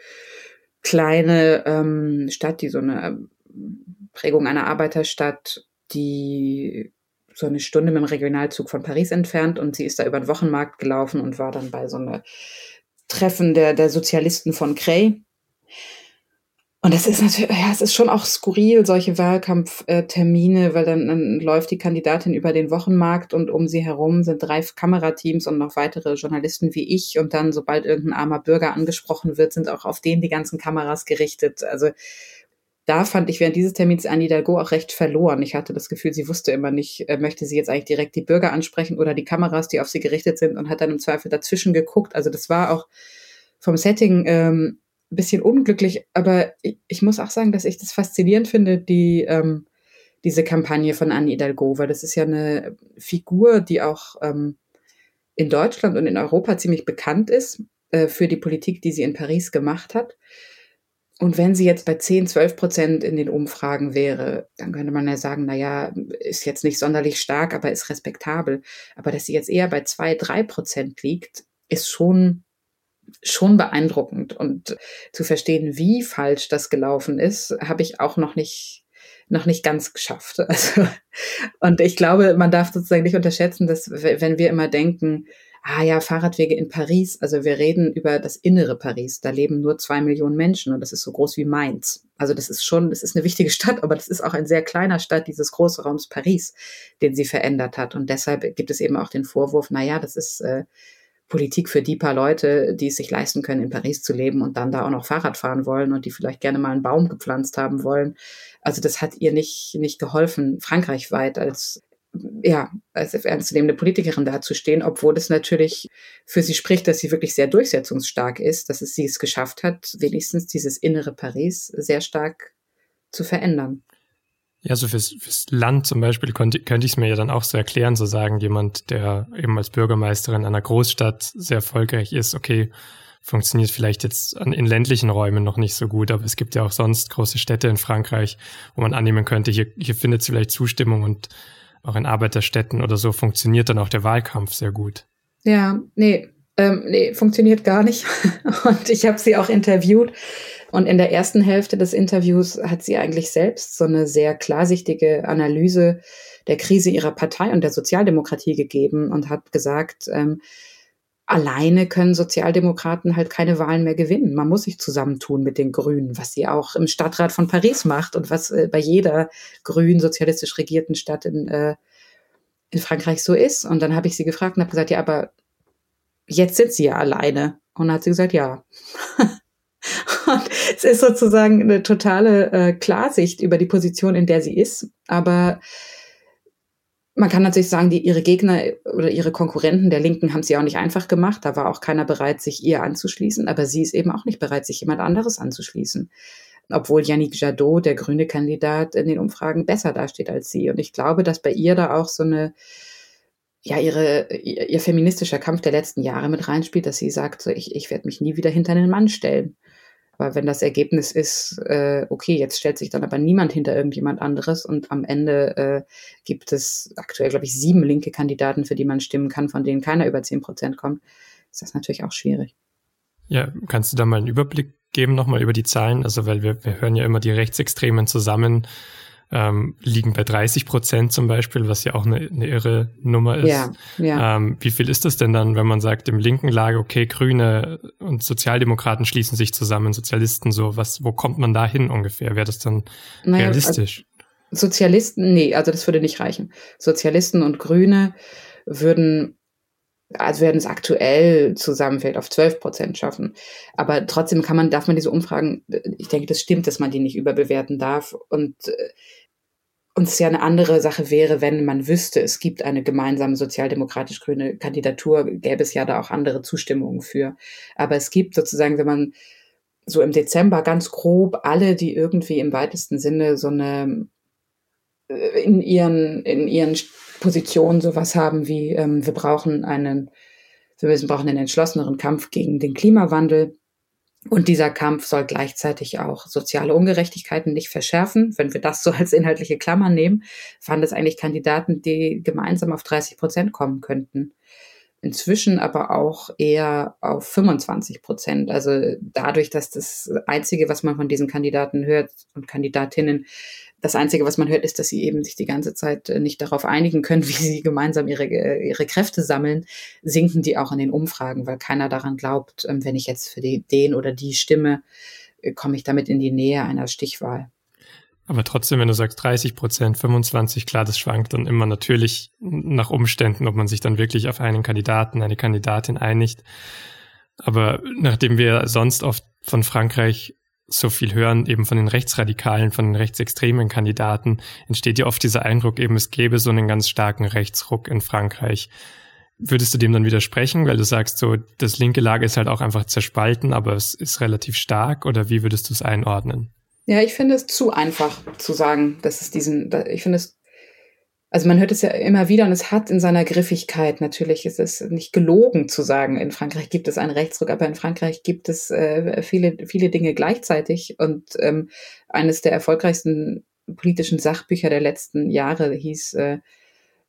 kleine ähm, Stadt, die so eine ähm, Prägung einer Arbeiterstadt, die so eine Stunde mit dem Regionalzug von Paris entfernt. Und sie ist da über den Wochenmarkt gelaufen und war dann bei so einer Treffen der, der Sozialisten von Cray. Und das ist natürlich, ja, es ist schon auch skurril, solche Wahlkampftermine, weil dann, dann läuft die Kandidatin über den Wochenmarkt und um sie herum sind drei Kamerateams und noch weitere Journalisten wie ich. Und dann, sobald irgendein armer Bürger angesprochen wird, sind auch auf den die ganzen Kameras gerichtet. Also da fand ich während dieses Termins Anne Hidalgo auch recht verloren. Ich hatte das Gefühl, sie wusste immer nicht, äh, möchte sie jetzt eigentlich direkt die Bürger ansprechen oder die Kameras, die auf sie gerichtet sind und hat dann im Zweifel dazwischen geguckt. Also das war auch vom Setting ähm, ein bisschen unglücklich, aber ich, ich, muss auch sagen, dass ich das faszinierend finde, die ähm, diese Kampagne von Anne Hidalgo, weil das ist ja eine Figur, die auch ähm, in Deutschland und in Europa ziemlich bekannt ist äh, für die Politik, die sie in Paris gemacht hat. Und wenn sie jetzt bei 10, 12 Prozent in den Umfragen wäre, dann könnte man ja sagen, na ja, ist jetzt nicht sonderlich stark, aber ist respektabel. Aber dass sie jetzt eher bei 2, 3 Prozent liegt, ist schon, schon beeindruckend. Und zu verstehen, wie falsch das gelaufen ist, habe ich auch noch nicht, noch nicht ganz geschafft. *laughs* Also, und ich glaube, man darf sozusagen nicht unterschätzen, dass wenn wir immer denken, ah ja, Fahrradwege in Paris. Also wir reden über das innere Paris. Da leben nur zwei Millionen Menschen und das ist so groß wie Mainz. Also das ist schon, das ist eine wichtige *laughs* Stadt, aber das ist auch ein sehr kleiner Stadt dieses großen Raums Paris, den sie verändert hat. Und deshalb gibt es eben auch den Vorwurf, na ja, das ist äh, Politik für die paar Leute, die es sich leisten können, in Paris zu leben und dann da auch noch Fahrrad fahren wollen und die vielleicht gerne mal einen Baum gepflanzt haben wollen. Also das hat ihr nicht, nicht geholfen, frankreichweit als ja, als ernstzunehmende Politikerin dazustehen, obwohl es natürlich für sie spricht, dass sie wirklich sehr durchsetzungsstark ist, dass es sie es geschafft hat, wenigstens dieses innere Paris sehr stark zu verändern. Ja, so fürs, fürs Land zum Beispiel könnte, könnte ich es mir ja dann auch so erklären, so sagen, jemand, der eben als Bürgermeisterin einer Großstadt sehr erfolgreich ist, okay, funktioniert vielleicht jetzt in ländlichen Räumen noch nicht so gut, aber es gibt ja auch sonst große Städte in Frankreich, wo man annehmen könnte, hier, hier findet sie vielleicht Zustimmung und auch in Arbeiterstädten oder so funktioniert dann auch der Wahlkampf sehr gut. Ja, nee, ähm, nee, funktioniert gar nicht. *laughs* Und ich habe sie auch interviewt. Und in der ersten Hälfte des Interviews hat sie eigentlich selbst so eine sehr klarsichtige Analyse der Krise ihrer Partei und der Sozialdemokratie gegeben und hat gesagt, ähm, alleine können Sozialdemokraten halt keine Wahlen mehr gewinnen. Man muss sich zusammentun mit den Grünen, was sie auch im Stadtrat von Paris macht und was äh, bei jeder grün sozialistisch regierten Stadt in, äh, in Frankreich so ist. Und dann habe ich sie gefragt und habe gesagt, ja, aber jetzt sind sie ja alleine. Und dann hat sie gesagt, ja. *laughs* und es ist sozusagen eine totale äh, Klarsicht über die Position, in der sie ist. Aber man kann natürlich sagen, die, ihre Gegner oder ihre Konkurrenten der Linken haben sie auch nicht einfach gemacht. Da war auch keiner bereit, sich ihr anzuschließen. Aber sie ist eben auch nicht bereit, sich jemand anderes anzuschließen. Obwohl Yannick Jadot, der grüne Kandidat, in den Umfragen besser dasteht als sie. Und ich glaube, dass bei ihr da auch so eine, ja, ihre, ihr, feministischer Kampf der letzten Jahre mit reinspielt, dass sie sagt, so, ich, ich werde mich nie wieder hinter einen Mann stellen. Aber wenn das Ergebnis ist, äh, okay, jetzt stellt sich dann aber niemand hinter irgendjemand anderes und am Ende äh, gibt es aktuell, glaube ich, sieben linke Kandidaten, für die man stimmen kann, von denen keiner über zehn Prozent kommt, ist das natürlich auch schwierig. Ja, kannst du da mal einen Überblick geben nochmal über die Zahlen? Also, weil wir, wir hören ja immer die Rechtsextremen zusammen ähm, liegen bei 30 Prozent zum Beispiel, was ja auch eine, eine irre Nummer ist. Ja, ja. Ähm, wie viel ist das denn dann, wenn man sagt, im linken Lager, okay, Grüne und Sozialdemokraten schließen sich zusammen, Sozialisten so, was, wo kommt man da hin ungefähr? Wäre das dann naja, realistisch? Also Sozialisten, nee, also das würde nicht reichen. Sozialisten und Grüne würden also werden es aktuell zusammenfällt auf 12 Prozent schaffen. Aber trotzdem kann man, darf man diese Umfragen, ich denke, das stimmt, dass man die nicht überbewerten darf. Und äh, und es ja eine andere Sache wäre, wenn man wüsste, es gibt eine gemeinsame sozialdemokratisch-grüne Kandidatur, gäbe es ja da auch andere Zustimmungen für. Aber es gibt sozusagen, wenn man so im Dezember ganz grob alle, die irgendwie im weitesten Sinne so eine äh, in ihren, in ihren Positionen sowas haben wie, ähm, wir brauchen einen, wir müssen, brauchen einen entschlosseneren Kampf gegen den Klimawandel und dieser Kampf soll gleichzeitig auch soziale Ungerechtigkeiten nicht verschärfen. Wenn wir das so als inhaltliche Klammer nehmen, waren das eigentlich Kandidaten, die gemeinsam auf 30 Prozent kommen könnten. Inzwischen aber auch eher auf 25 Prozent. Also dadurch, dass das Einzige, was man von diesen Kandidaten hört und Kandidatinnen, das Einzige, was man hört, ist, dass sie eben sich die ganze Zeit äh, nicht darauf einigen können, *laughs* wie sie gemeinsam ihre, äh, ihre Kräfte sammeln, sinken die auch in den Umfragen, weil keiner daran glaubt, ähm, wenn ich jetzt für die, den oder die stimme, äh, komme ich damit in die Nähe einer Stichwahl. Aber trotzdem, wenn du sagst 30 Prozent, 25, klar, das schwankt dann immer natürlich nach Umständen, ob man sich dann wirklich auf einen Kandidaten, eine Kandidatin einigt. Aber nachdem wir sonst oft von Frankreich so viel hören, eben von den Rechtsradikalen, von den rechtsextremen Kandidaten, entsteht ja oft dieser Eindruck, eben es gäbe so einen ganz starken Rechtsruck in Frankreich. Würdest du dem dann widersprechen, weil du sagst, so das linke Lager ist halt auch einfach zerspalten, aber es ist relativ stark, oder wie würdest du es einordnen? Ja, ich finde es zu einfach zu sagen, dass es diesen, ich finde es also man hört es ja immer wieder und es hat in seiner Griffigkeit, natürlich ist es nicht gelogen zu sagen, in Frankreich gibt es einen Rechtsruck, aber in Frankreich gibt es äh, viele, viele Dinge gleichzeitig. Und ähm, eines der erfolgreichsten politischen Sachbücher der letzten Jahre hieß äh,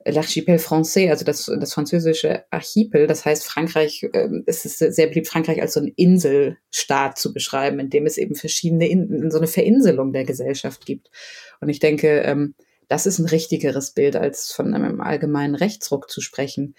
L'Archipel Français, also das, das französische Archipel. Das heißt, Frankreich, äh, es ist sehr beliebt, Frankreich als so ein Inselstaat zu beschreiben, in dem es eben verschiedene, in, so eine Verinselung der Gesellschaft gibt. Und ich denke, ähm, das ist ein richtigeres Bild, als von einem allgemeinen Rechtsruck zu sprechen.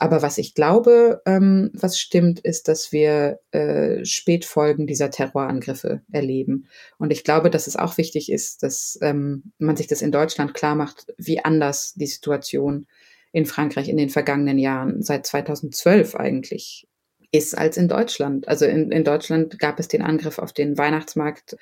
Aber was ich glaube, ähm, was stimmt, ist, dass wir äh, Spätfolgen dieser Terrorangriffe erleben. Und ich glaube, dass es auch wichtig ist, dass ähm, man sich das in Deutschland klar macht, wie anders die Situation in Frankreich in den vergangenen Jahren, seit 2012 eigentlich, ist als in Deutschland. Also in, in Deutschland gab es den Angriff auf den Weihnachtsmarkt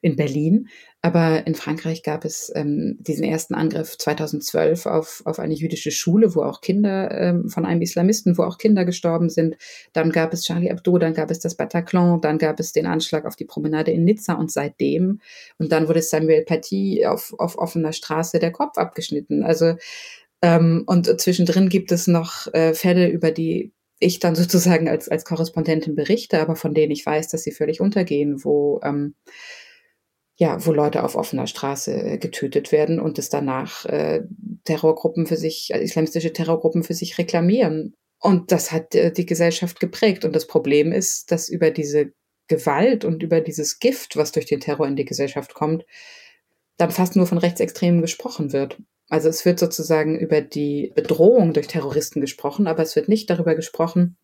in Berlin. Aber in Frankreich gab es ähm, diesen ersten Angriff 2012 auf, auf eine jüdische Schule, wo auch Kinder ähm, von einem Islamisten, wo auch Kinder gestorben sind. Dann gab es Charlie Hebdo, dann gab es das Bataclan, dann gab es den Anschlag auf die Promenade in Nizza und seitdem. Und dann wurde Samuel Paty auf, auf offener Straße der Kopf abgeschnitten. Also ähm, und zwischendrin gibt es noch äh, Fälle, über die ich dann *laughs* sozusagen als, als Korrespondentin berichte, aber von denen ich weiß, dass sie völlig untergehen, wo ähm, ja, wo Leute auf offener Straße äh, getötet werden und es danach äh, Terrorgruppen für sich, äh, islamistische Terrorgruppen für sich reklamieren. Und das hat äh, die Gesellschaft geprägt. Und das Problem ist, dass über diese Gewalt und über dieses Gift, was durch den Terror in die Gesellschaft kommt, dann fast nur von Rechtsextremen gesprochen wird. Also es wird sozusagen über die Bedrohung durch Terroristen gesprochen, aber es wird nicht darüber gesprochen,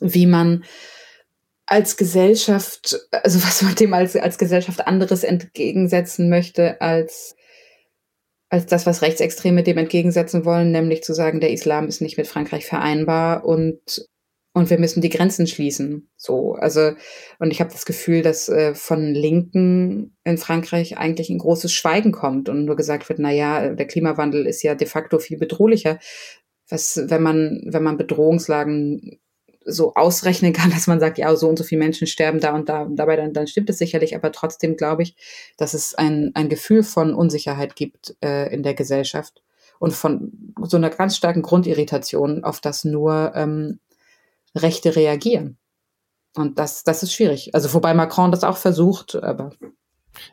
wie man als Gesellschaft, also was man dem als, als Gesellschaft anderes entgegensetzen möchte, als, als das, was Rechtsextreme dem entgegensetzen wollen, nämlich zu sagen, der Islam ist nicht mit Frankreich vereinbar und und wir müssen die Grenzen schließen. So, also und ich habe das Gefühl, dass äh, von Linken in Frankreich eigentlich ein großes Schweigen kommt und nur gesagt wird, na ja, der Klimawandel ist ja de facto viel bedrohlicher. Was, wenn man wenn man Bedrohungslagen so ausrechnen kann, *laughs* dass man sagt, ja, so und so viele Menschen sterben da und da und dabei, dann, dann stimmt es sicherlich, aber trotzdem glaube ich, dass es ein, ein Gefühl von Unsicherheit gibt äh, in der Gesellschaft und von so einer ganz starken Grundirritation, auf das nur ähm, Rechte reagieren. Und das, das ist schwierig. Also wobei Macron das auch versucht, aber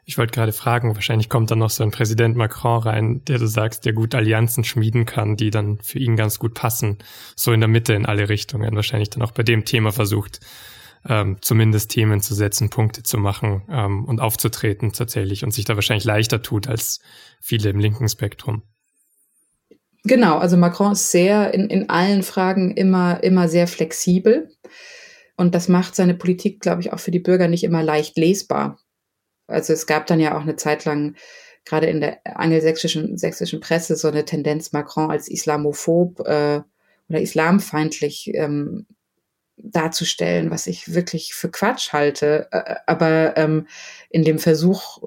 ich wollte gerade fragen, wahrscheinlich kommt dann noch so ein Präsident Macron rein, der du sagst, der gut Allianzen schmieden kann, die dann für ihn ganz gut passen. So in der Mitte in alle Richtungen. Wahrscheinlich dann auch bei dem Thema versucht, ähm, zumindest Themen zu setzen, Punkte zu machen ähm, und aufzutreten tatsächlich und sich da wahrscheinlich leichter tut als viele im linken Spektrum. Genau, also Macron ist sehr in, in allen Fragen immer, immer sehr flexibel. Und das macht seine Politik, glaube ich, auch für die Bürger nicht immer leicht lesbar. Also es gab dann ja auch eine Zeit lang gerade in der angelsächsischen sächsischen Presse so eine Tendenz, Macron als islamophob äh, oder islamfeindlich ähm, darzustellen, was ich wirklich für Quatsch halte. Aber ähm, in dem Versuch,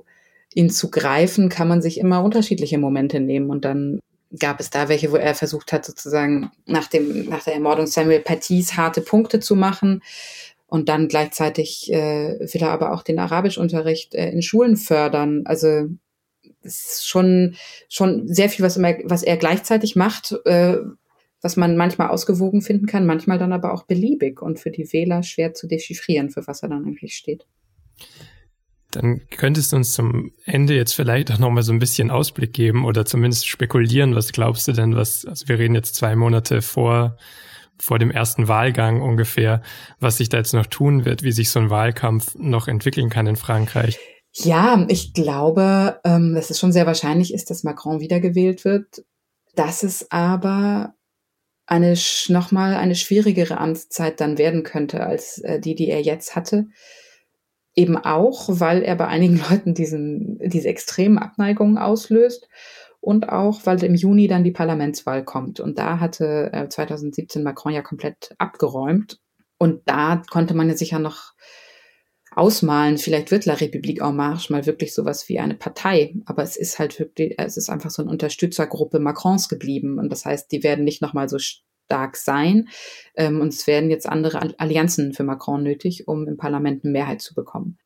ihn zu greifen, kann man sich immer unterschiedliche Momente nehmen. Und dann gab es da welche, wo er versucht hat, sozusagen nach, dem, nach der Ermordung Samuel Patys harte Punkte zu machen. Und dann gleichzeitig äh, will er aber auch den Arabischunterricht äh, in Schulen fördern. Also es ist schon, schon sehr viel, was, immer, was er gleichzeitig macht, äh, was man manchmal ausgewogen finden kann, manchmal dann aber auch beliebig und für die Wähler schwer zu dechiffrieren, für was er dann eigentlich steht. Dann könntest du uns zum Ende jetzt vielleicht auch nochmal so ein bisschen Ausblick geben oder zumindest spekulieren. Was glaubst du denn, was, also wir reden jetzt zwei Monate vor vor dem ersten Wahlgang ungefähr, was sich da jetzt noch tun wird, wie sich so ein Wahlkampf noch entwickeln kann in Frankreich. Ja, ich glaube, ähm, dass es schon sehr wahrscheinlich ist, dass Macron wiedergewählt wird. Dass es aber eine nochmal eine schwierigere Amtszeit dann werden könnte als äh, die, die er jetzt hatte. Eben auch, weil er bei einigen *laughs* Leuten diesen, diese extremen Abneigungen auslöst und auch, weil im Juni dann die Parlamentswahl kommt. Und da hatte äh, 2017 Macron ja komplett abgeräumt. Und da konnte man ja sicher noch ausmalen, vielleicht wird La République en Marche mal wirklich sowas wie eine Partei. Aber es ist halt wirklich, es ist einfach so eine Unterstützergruppe Macrons geblieben. Und das heißt, die werden nicht nochmal so stark sein. Ähm, und es werden jetzt andere Allianzen für Macron nötig, um im Parlament eine Mehrheit zu bekommen.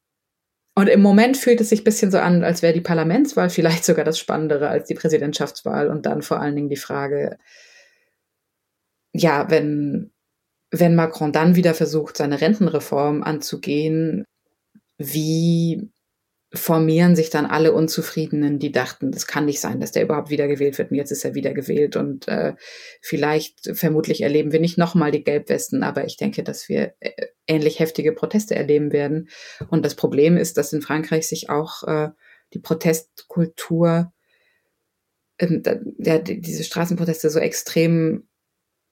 Und im Moment fühlt es sich ein bisschen so an, als wäre die Parlamentswahl vielleicht sogar das Spannendere als die Präsidentschaftswahl. Und dann vor allen Dingen die Frage, ja, wenn, wenn Macron dann wieder versucht, seine Rentenreform anzugehen, wie formieren sich dann alle Unzufriedenen, die dachten, das kann nicht sein, dass der überhaupt wiedergewählt wird und jetzt ist er wiedergewählt und äh, vielleicht, vermutlich erleben wir nicht nochmal die Gelbwesten, aber ich denke, dass wir äh, ähnlich heftige Proteste erleben werden. Und das Problem ist, dass in Frankreich sich auch äh, die Protestkultur, äh, ja, diese Straßenproteste so extrem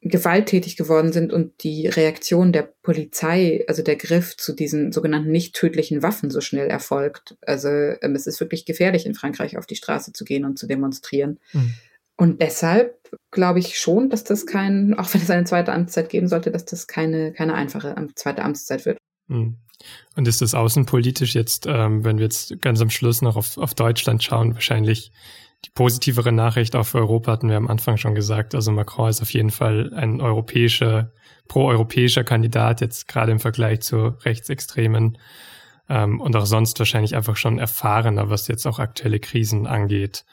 gewalttätig geworden sind und die Reaktion der Polizei, also der Griff zu diesen sogenannten nicht tödlichen Waffen so schnell erfolgt. Also ähm, es ist wirklich gefährlich, in Frankreich auf die Straße zu gehen und zu demonstrieren. Mhm. Und deshalb glaube ich schon, dass das kein, auch wenn es eine zweite Amtszeit geben sollte, dass das keine, keine einfache zweite Amtszeit wird. Mhm. Und ist das außenpolitisch jetzt, ähm, wenn wir jetzt ganz am Schluss noch auf, auf Deutschland schauen, wahrscheinlich die positivere Nachricht auch für Europa hatten wir am Anfang schon gesagt. Also Macron ist auf jeden Fall ein europäischer, pro-europäischer Kandidat, jetzt gerade im Vergleich zu Rechtsextremen ähm, und auch sonst wahrscheinlich einfach schon erfahrener, was jetzt auch aktuelle Krisen angeht.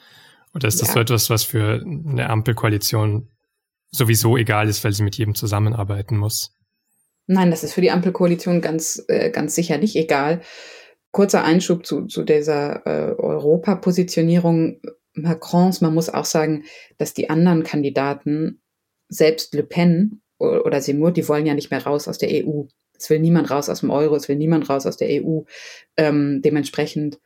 Oder ist das ja. so etwas, was für eine Ampelkoalition sowieso egal ist, weil sie mit jedem zusammenarbeiten muss? Nein, das ist für die Ampelkoalition ganz, äh, ganz sicher nicht egal. Kurzer Einschub zu, zu dieser äh, Europapositionierung. Macrons, man muss auch sagen, dass die anderen Kandidaten, selbst Le Pen oder Seymour, die wollen ja nicht mehr raus aus der EU. Es will niemand raus aus dem Euro, es will niemand raus aus der EU. Ähm, dementsprechend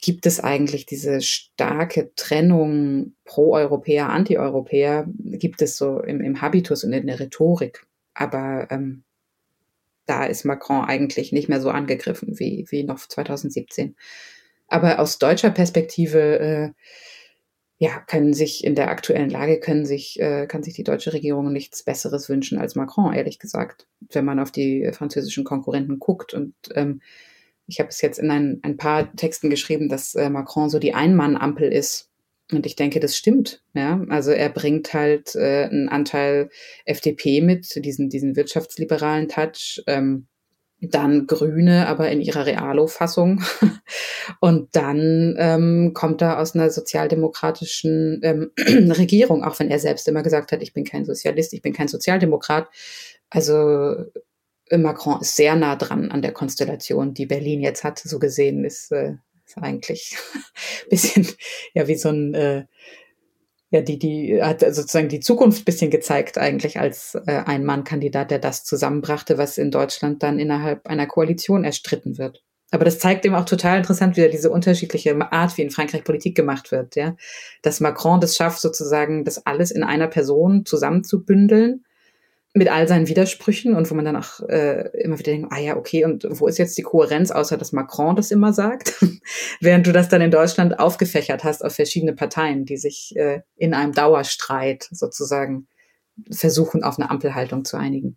gibt es eigentlich diese starke Trennung pro-Europäer, anti-Europäer, gibt es so im, im, Habitus und in der Rhetorik. Aber ähm, da ist Macron eigentlich nicht mehr so angegriffen wie, wie noch 2017. Aber aus deutscher Perspektive äh, ja, können sich in der aktuellen Lage können sich, äh, kann sich die deutsche Regierung nichts Besseres wünschen als Macron, ehrlich gesagt, wenn man auf die französischen Konkurrenten guckt. Und ähm, ich habe es jetzt in ein, ein paar Texten geschrieben, dass äh, Macron so die Ein-Mann-Ampel ist. Und ich denke, das stimmt. Ja, also er bringt halt äh, einen Anteil FDP mit, diesen, diesen wirtschaftsliberalen Touch. Ähm, dann Grüne, aber in ihrer Realo-Fassung. *laughs* Und dann ähm, kommt er aus einer sozialdemokratischen ähm, *clears throat* Regierung, auch wenn er selbst immer gesagt hat, ich bin kein Sozialist, ich bin kein Sozialdemokrat. Also äh, Macron ist sehr nah dran an der Konstellation, die Berlin jetzt hat. So gesehen ist, äh, ist eigentlich *laughs* bisschen ja wie so ein äh, ja, die, die hat sozusagen die Zukunft bisschen gezeigt eigentlich als äh, ein Mann-Kandidat, der das zusammenbrachte, was in Deutschland dann innerhalb einer Koalition erstritten wird. Aber das zeigt eben auch total interessant wieder diese unterschiedliche Art, wie in Frankreich Politik gemacht wird, ja. Dass Macron das schafft, sozusagen das alles in einer Person zusammenzubündeln mit all seinen Widersprüchen und wo man dann auch äh, immer wieder denkt, ah ja, okay, und wo ist jetzt die Kohärenz, außer dass Macron das immer sagt? *laughs* Während du das dann in Deutschland aufgefächert hast auf verschiedene Parteien, die sich äh, in einem Dauerstreit sozusagen versuchen, auf eine Ampelhaltung zu einigen.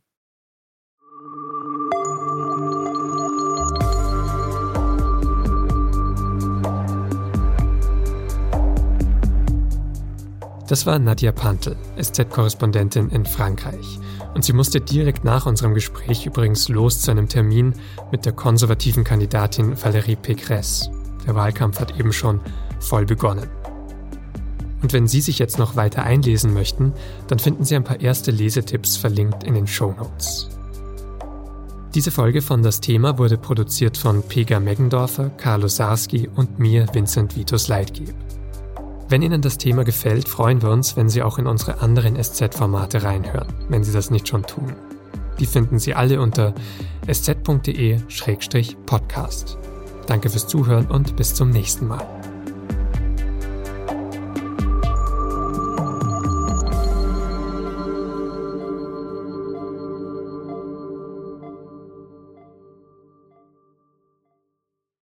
Das war Nadia Pantel, SZ-Korrespondentin in Frankreich. Und sie musste direkt nach unserem Gespräch übrigens los zu einem Termin mit der konservativen Kandidatin Valérie Pécresse. Der Wahlkampf hat eben schon voll begonnen. Und wenn Sie sich jetzt noch weiter einlesen möchten, dann finden Sie ein paar erste Lesetipps verlinkt in den Show Notes. Diese Folge von Das Thema wurde produziert von Pega Meggendorfer, Carlo Sarski und mir, Vincent Vitus Leitgeb. Wenn Ihnen das Thema gefällt, freuen wir uns, wenn Sie auch in unsere anderen SZ-Formate reinhören, wenn Sie das nicht schon tun. Die finden Sie alle unter sz.de-podcast. Danke fürs Zuhören und bis zum nächsten Mal.